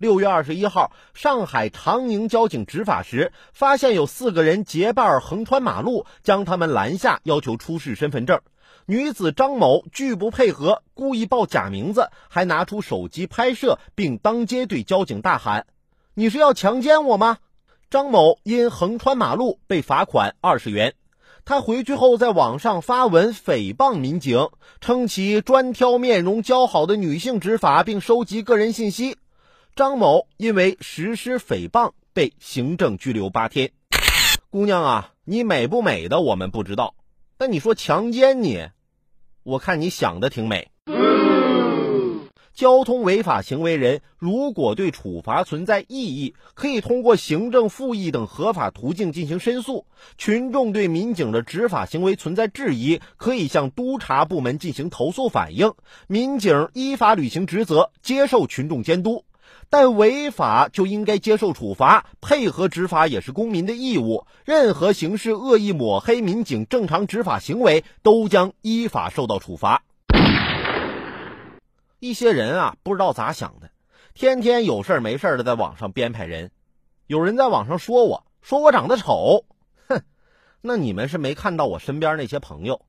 六月二十一号，上海长宁交警执法时，发现有四个人结伴横穿马路，将他们拦下，要求出示身份证。女子张某拒不配合，故意报假名字，还拿出手机拍摄，并当街对交警大喊：“你是要强奸我吗？”张某因横穿马路被罚款二十元。他回去后在网上发文诽谤民警，称其专挑面容姣好的女性执法，并收集个人信息。张某因为实施诽谤被行政拘留八天。姑娘啊，你美不美的我们不知道，但你说强奸你，我看你想的挺美。交通违法行为人如果对处罚存在异议，可以通过行政复议等合法途径进行申诉。群众对民警的执法行为存在质疑，可以向督察部门进行投诉反映。民警依法履行职责，接受群众监督。但违法就应该接受处罚，配合执法也是公民的义务。任何形式恶意抹黑民警正常执法行为，都将依法受到处罚。一些人啊，不知道咋想的，天天有事没事的在网上编排人。有人在网上说我说我长得丑，哼，那你们是没看到我身边那些朋友。